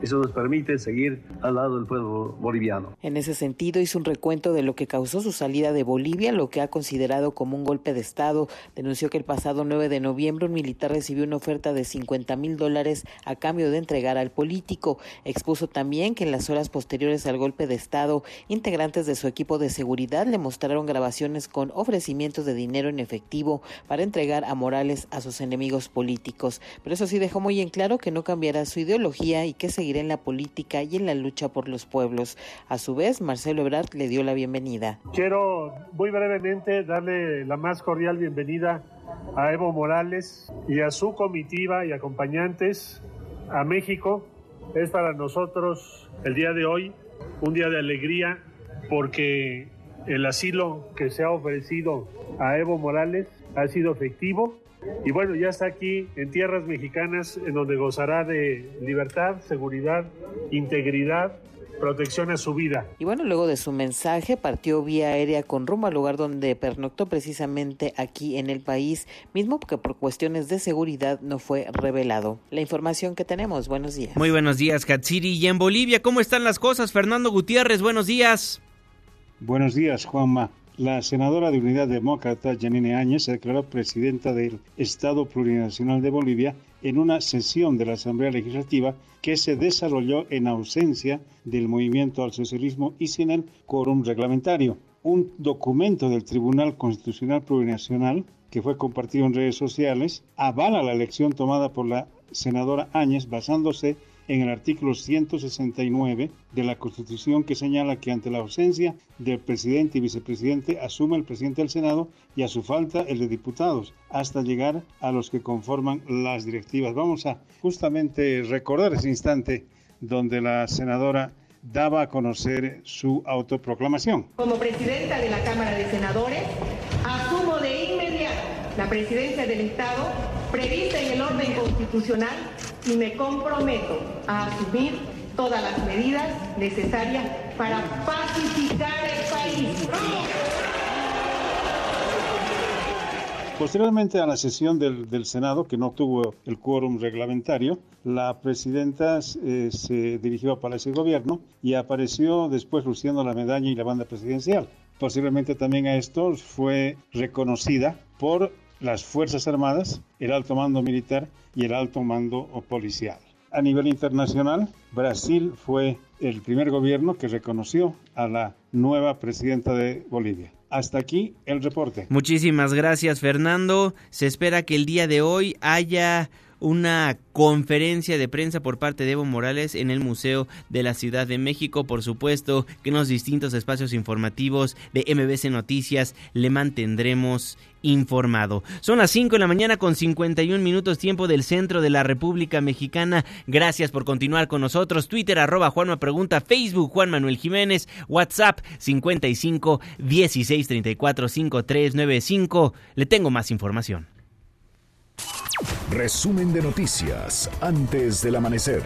Eso nos permite seguir al lado del pueblo boliviano. En ese sentido, hizo un recuento de lo que causó su salida de Bolivia, lo que ha considerado como un golpe de Estado. Denunció que el pasado 9 de noviembre un militar recibió una oferta de 50 mil dólares a cambio de entregar al político. Expuso también que en las horas posteriores al golpe de Estado, integrantes de su equipo de seguridad le mostraron grabaciones con ofrecimientos de dinero en efectivo para entregar a Morales a sus enemigos políticos. Pero eso sí dejó muy en claro que no cambiará su ideología y que seguirá en la política y en la lucha por los pueblos. A su vez, Marcelo Ebrard le dio la bienvenida. Quiero muy brevemente darle la más cordial bienvenida a Evo Morales y a su comitiva y acompañantes a México. Es para nosotros el día de hoy un día de alegría porque el asilo que se ha ofrecido a Evo Morales ha sido efectivo y bueno, ya está aquí en tierras mexicanas en donde gozará de libertad, seguridad, integridad, protección a su vida. Y bueno, luego de su mensaje partió vía aérea con rumbo al lugar donde pernoctó precisamente aquí en el país, mismo que por cuestiones de seguridad no fue revelado. La información que tenemos, buenos días. Muy buenos días, Katsiri. Y en Bolivia, ¿cómo están las cosas? Fernando Gutiérrez, buenos días. Buenos días, Juanma. La senadora de Unidad Demócrata, Janine Áñez, se declaró presidenta del Estado Plurinacional de Bolivia en una sesión de la Asamblea Legislativa que se desarrolló en ausencia del movimiento al socialismo y sin el quórum reglamentario. Un documento del Tribunal Constitucional Plurinacional que fue compartido en redes sociales avala la elección tomada por la senadora Áñez basándose en el artículo 169 de la Constitución que señala que ante la ausencia del presidente y vicepresidente asume el presidente del Senado y a su falta el de diputados hasta llegar a los que conforman las directivas. Vamos a justamente recordar ese instante donde la senadora daba a conocer su autoproclamación. Como presidenta de la Cámara de Senadores, asumo de inmediato la presidencia del Estado prevista en el orden constitucional y me comprometo a asumir todas las medidas necesarias para pacificar el país. Posteriormente a la sesión del, del, Senado, que no tuvo el quórum reglamentario, la presidenta eh, se dirigió a Palacio de Gobierno y apareció después luciendo la medalla y la banda presidencial. Posiblemente también a esto fue reconocida por las Fuerzas Armadas, el alto mando militar y el alto mando policial. A nivel internacional, Brasil fue el primer gobierno que reconoció a la nueva presidenta de Bolivia. Hasta aquí el reporte. Muchísimas gracias, Fernando. Se espera que el día de hoy haya una conferencia de prensa por parte de Evo Morales en el Museo de la Ciudad de México. Por supuesto que en los distintos espacios informativos de MBC Noticias le mantendremos informado. Son las 5 de la mañana con 51 minutos tiempo del centro de la República Mexicana. Gracias por continuar con nosotros. Twitter arroba Juanma Pregunta, Facebook Juan Manuel Jiménez, WhatsApp 55 16 34 5395. Le tengo más información. Resumen de noticias antes del amanecer.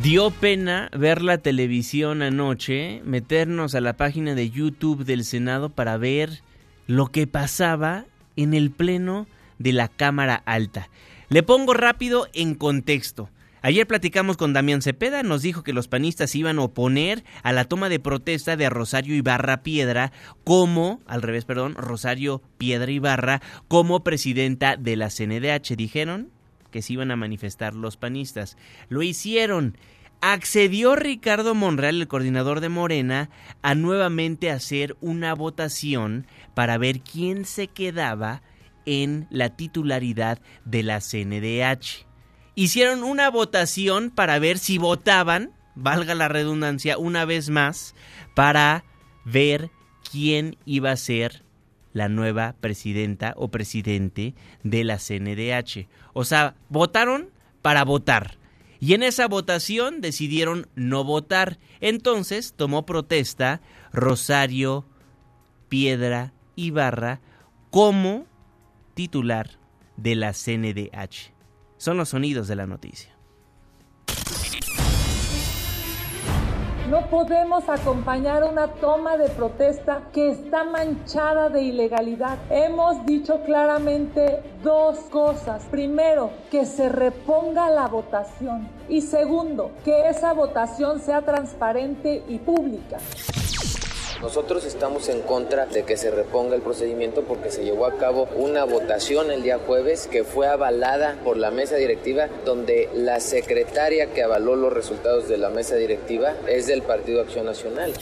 Dio pena ver la televisión anoche, meternos a la página de YouTube del Senado para ver lo que pasaba en el pleno de la Cámara Alta. Le pongo rápido en contexto. Ayer platicamos con Damián Cepeda, nos dijo que los panistas iban a oponer a la toma de protesta de Rosario Ibarra Piedra como, al revés, perdón, Rosario Piedra Ibarra como presidenta de la CNDH. Dijeron que se iban a manifestar los panistas. Lo hicieron. Accedió Ricardo Monreal, el coordinador de Morena, a nuevamente hacer una votación para ver quién se quedaba en la titularidad de la CNDH hicieron una votación para ver si votaban, valga la redundancia, una vez más, para ver quién iba a ser la nueva presidenta o presidente de la CNDH. O sea, votaron para votar. Y en esa votación decidieron no votar. Entonces tomó protesta Rosario Piedra Ibarra como titular de la CNDH. Son los sonidos de la noticia. No podemos acompañar una toma de protesta que está manchada de ilegalidad. Hemos dicho claramente dos cosas. Primero, que se reponga la votación. Y segundo, que esa votación sea transparente y pública. Nosotros estamos en contra de que se reponga el procedimiento porque se llevó a cabo una votación el día jueves que fue avalada por la mesa directiva donde la secretaria que avaló los resultados de la mesa directiva es del Partido Acción Nacional.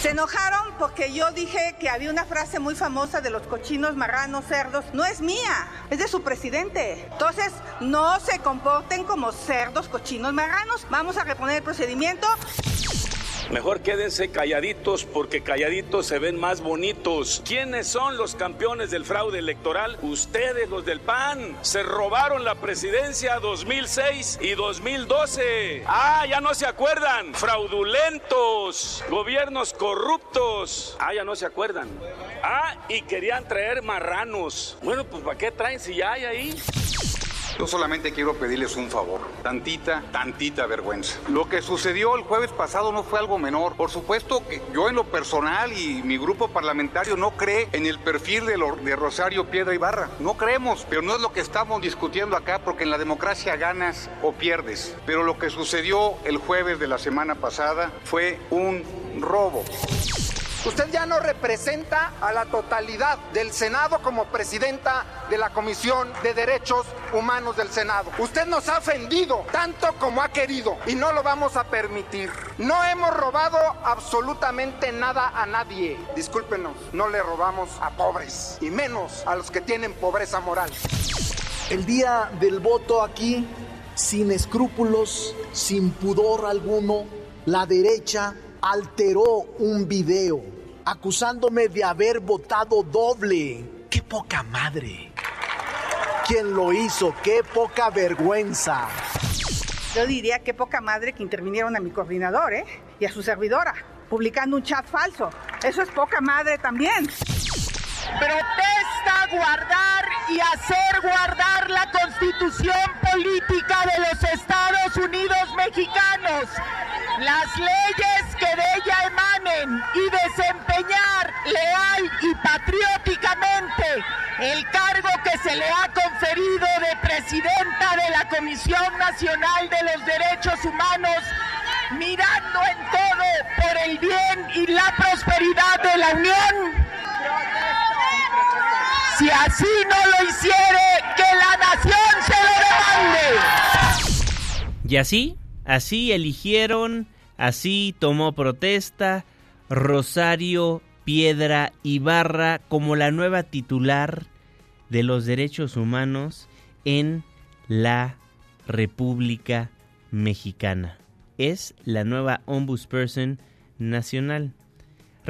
Se enojaron porque yo dije que había una frase muy famosa de los cochinos, marranos, cerdos. No es mía, es de su presidente. Entonces, no se comporten como cerdos, cochinos, marranos. Vamos a reponer el procedimiento. Mejor quédense calladitos porque calladitos se ven más bonitos. ¿Quiénes son los campeones del fraude electoral? Ustedes, los del PAN. Se robaron la presidencia 2006 y 2012. Ah, ya no se acuerdan. Fraudulentos. Gobiernos corruptos. Ah, ya no se acuerdan. Ah, y querían traer marranos. Bueno, pues ¿para qué traen si ya hay ahí? Yo solamente quiero pedirles un favor, tantita, tantita vergüenza. Lo que sucedió el jueves pasado no fue algo menor. Por supuesto que yo en lo personal y mi grupo parlamentario no cree en el perfil de, Rosario Piedra Ibarra. No creemos, pero no es lo que estamos discutiendo acá porque en la democracia ganas o pierdes. Pero lo que sucedió el jueves de la semana pasada fue un robo. Usted ya no representa a la totalidad del Senado como presidenta de la Comisión de Derechos Humanos del Senado. Usted nos ha ofendido tanto como ha querido y no lo vamos a permitir. No hemos robado absolutamente nada a nadie. Discúlpenos, no le robamos a pobres y menos a los que tienen pobreza moral. El día del voto aquí, sin escrúpulos, sin pudor alguno, la derecha alteró un video acusándome de haber votado doble. ¡Qué poca madre! ¿Quién lo hizo? ¡Qué poca vergüenza! Yo diría que poca madre que intervinieron a mi coordinador ¿eh? y a su servidora, publicando un chat falso. Eso es poca madre también. Protesta guardar y hacer guardar la constitución política de los Estados Unidos mexicanos, las leyes que de ella emanen y desempeñar leal y patrióticamente el cargo que se le ha conferido de presidenta de la Comisión Nacional de los Derechos Humanos mirando en todo por el bien y la prosperidad de la Unión. Si así no lo que la nación se lo. Y así, así eligieron, así tomó protesta Rosario Piedra Ibarra como la nueva titular de los derechos humanos en la República Mexicana. Es la nueva ombudsperson nacional.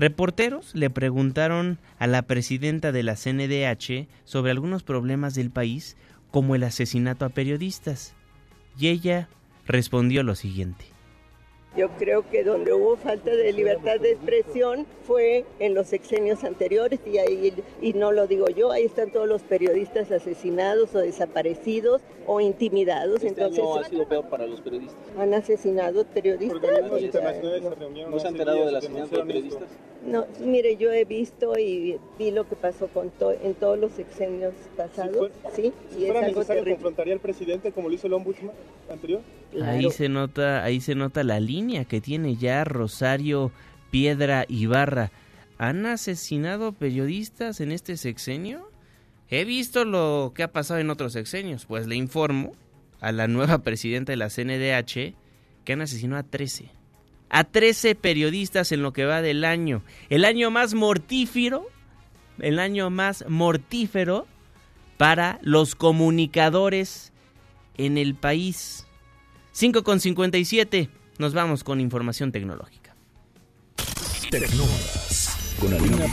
Reporteros le preguntaron a la presidenta de la CNDH sobre algunos problemas del país, como el asesinato a periodistas, y ella respondió lo siguiente. Yo creo que donde hubo falta de libertad de expresión fue en los sexenios anteriores y ahí y no lo digo yo, ahí están todos los periodistas asesinados o desaparecidos o intimidados. Este Entonces, año ha sido peor para los periodistas. ¿Han asesinado periodistas? Los internacionales se reunieron ¿No se ha enterado del y asesinato de periodistas? No, mire, yo he visto y vi lo que pasó con to- en todos los sexenios pasados, ¿sí? Si Y es algo necesario, terrible. ¿confrontaría al presidente como lo hizo el ombudsman anterior? Ahí se nota, ahí se nota la línea que tiene ya Rosario Piedra Ibarra. ¿Han asesinado periodistas en este sexenio? He visto lo que ha pasado en otros sexenios, pues le informo a la nueva *laughs* presidenta de la CNDH que han asesinado a 13. A 13 periodistas en lo que va del año. El año más mortífero, el año más mortífero para los comunicadores en el país. 5 con 57. Nos vamos con información tecnológica. Con Alina.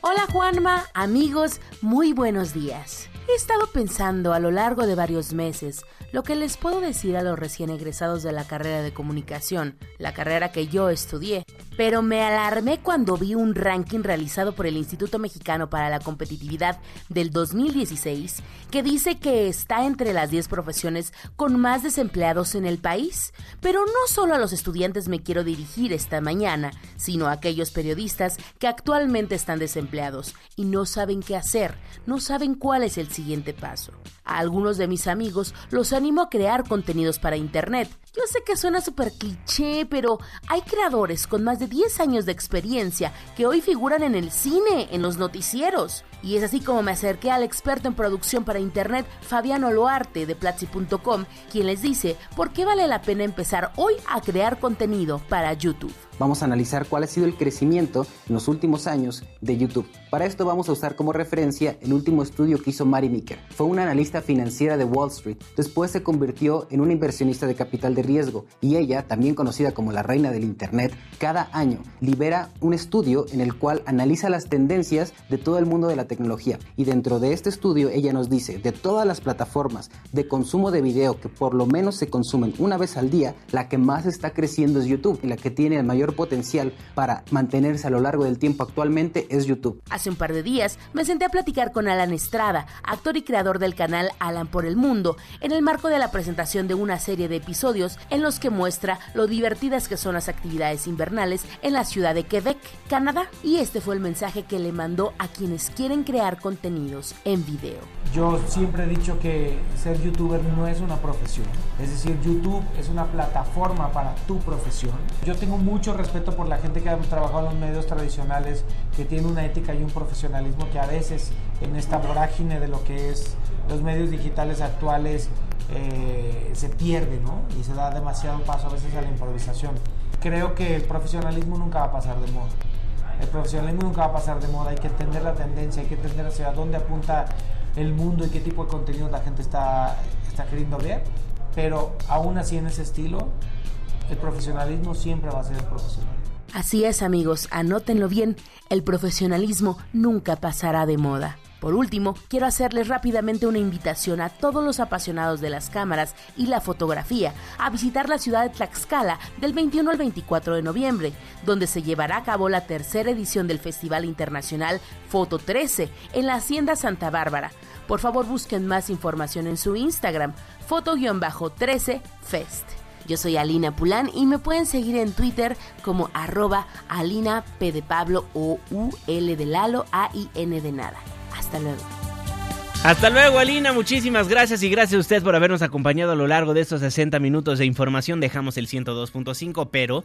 Hola Juanma, amigos, muy buenos días. He estado pensando a lo largo de varios meses lo que les puedo decir a los recién egresados de la carrera de comunicación, la carrera que yo estudié, pero me alarmé cuando vi un ranking realizado por el Instituto Mexicano para la Competitividad del 2016 que dice que está entre las 10 profesiones con más desempleados en el país. Pero no solo a los estudiantes me quiero dirigir esta mañana, sino a aquellos periodistas que actualmente están desempleados y no saben qué hacer, no saben cuál es el siguiente paso. A algunos de mis amigos los animo a crear contenidos para Internet. Yo sé que suena súper cliché, pero hay creadores con más de 10 años de experiencia que hoy figuran en el cine, en los noticieros. Y es así como me acerqué al experto en producción para Internet, Fabiano Loarte, de Platzi.com, quien les dice por qué vale la pena empezar hoy a crear contenido para YouTube. Vamos a analizar cuál ha sido el crecimiento en los últimos años de YouTube. Para esto vamos a usar como referencia el último estudio que hizo Mari Meeker. Fue una analista financiera de Wall Street. Después se convirtió en una inversionista de capital de riesgo y ella, también conocida como la reina del Internet, cada año libera un estudio en el cual analiza las tendencias de todo el mundo de la tecnología. Y dentro de este estudio ella nos dice, de todas las plataformas de consumo de video que por lo menos se consumen una vez al día, la que más está creciendo es YouTube y la que tiene el mayor potencial para mantenerse a lo largo del tiempo actualmente es YouTube. Hace un par de días me senté a platicar con Alan Estrada, actor y creador del canal Alan por el Mundo, en el marco de la presentación de una serie de episodios en los que muestra lo divertidas que son las actividades invernales en la ciudad de Quebec, Canadá, y este fue el mensaje que le mandó a quienes quieren crear contenidos en video. Yo siempre he dicho que ser youtuber no es una profesión, es decir, YouTube es una plataforma para tu profesión. Yo tengo mucho respeto por la gente que ha trabajado en los medios tradicionales, que tiene una ética y un profesionalismo que a veces en esta vorágine de lo que es los medios digitales actuales eh, se pierde, ¿no? Y se da demasiado paso a veces a la improvisación. Creo que el profesionalismo nunca va a pasar de moda. El profesionalismo nunca va a pasar de moda, hay que entender la tendencia, hay que entender hacia dónde apunta el mundo y qué tipo de contenido la gente está, está queriendo ver, pero aún así en ese estilo, el profesionalismo siempre va a ser el profesional. Así es amigos, anótenlo bien, el profesionalismo nunca pasará de moda. Por último, quiero hacerles rápidamente una invitación a todos los apasionados de las cámaras y la fotografía a visitar la ciudad de Tlaxcala del 21 al 24 de noviembre, donde se llevará a cabo la tercera edición del Festival Internacional Foto 13 en la Hacienda Santa Bárbara. Por favor busquen más información en su Instagram, foto-13fest. Yo soy Alina Pulán y me pueden seguir en Twitter como arroba Alina P de Pablo o U L de Lalo A I N de nada. Hasta luego. Hasta luego, Alina. Muchísimas gracias y gracias a usted por habernos acompañado a lo largo de estos 60 minutos de información. Dejamos el 102.5, pero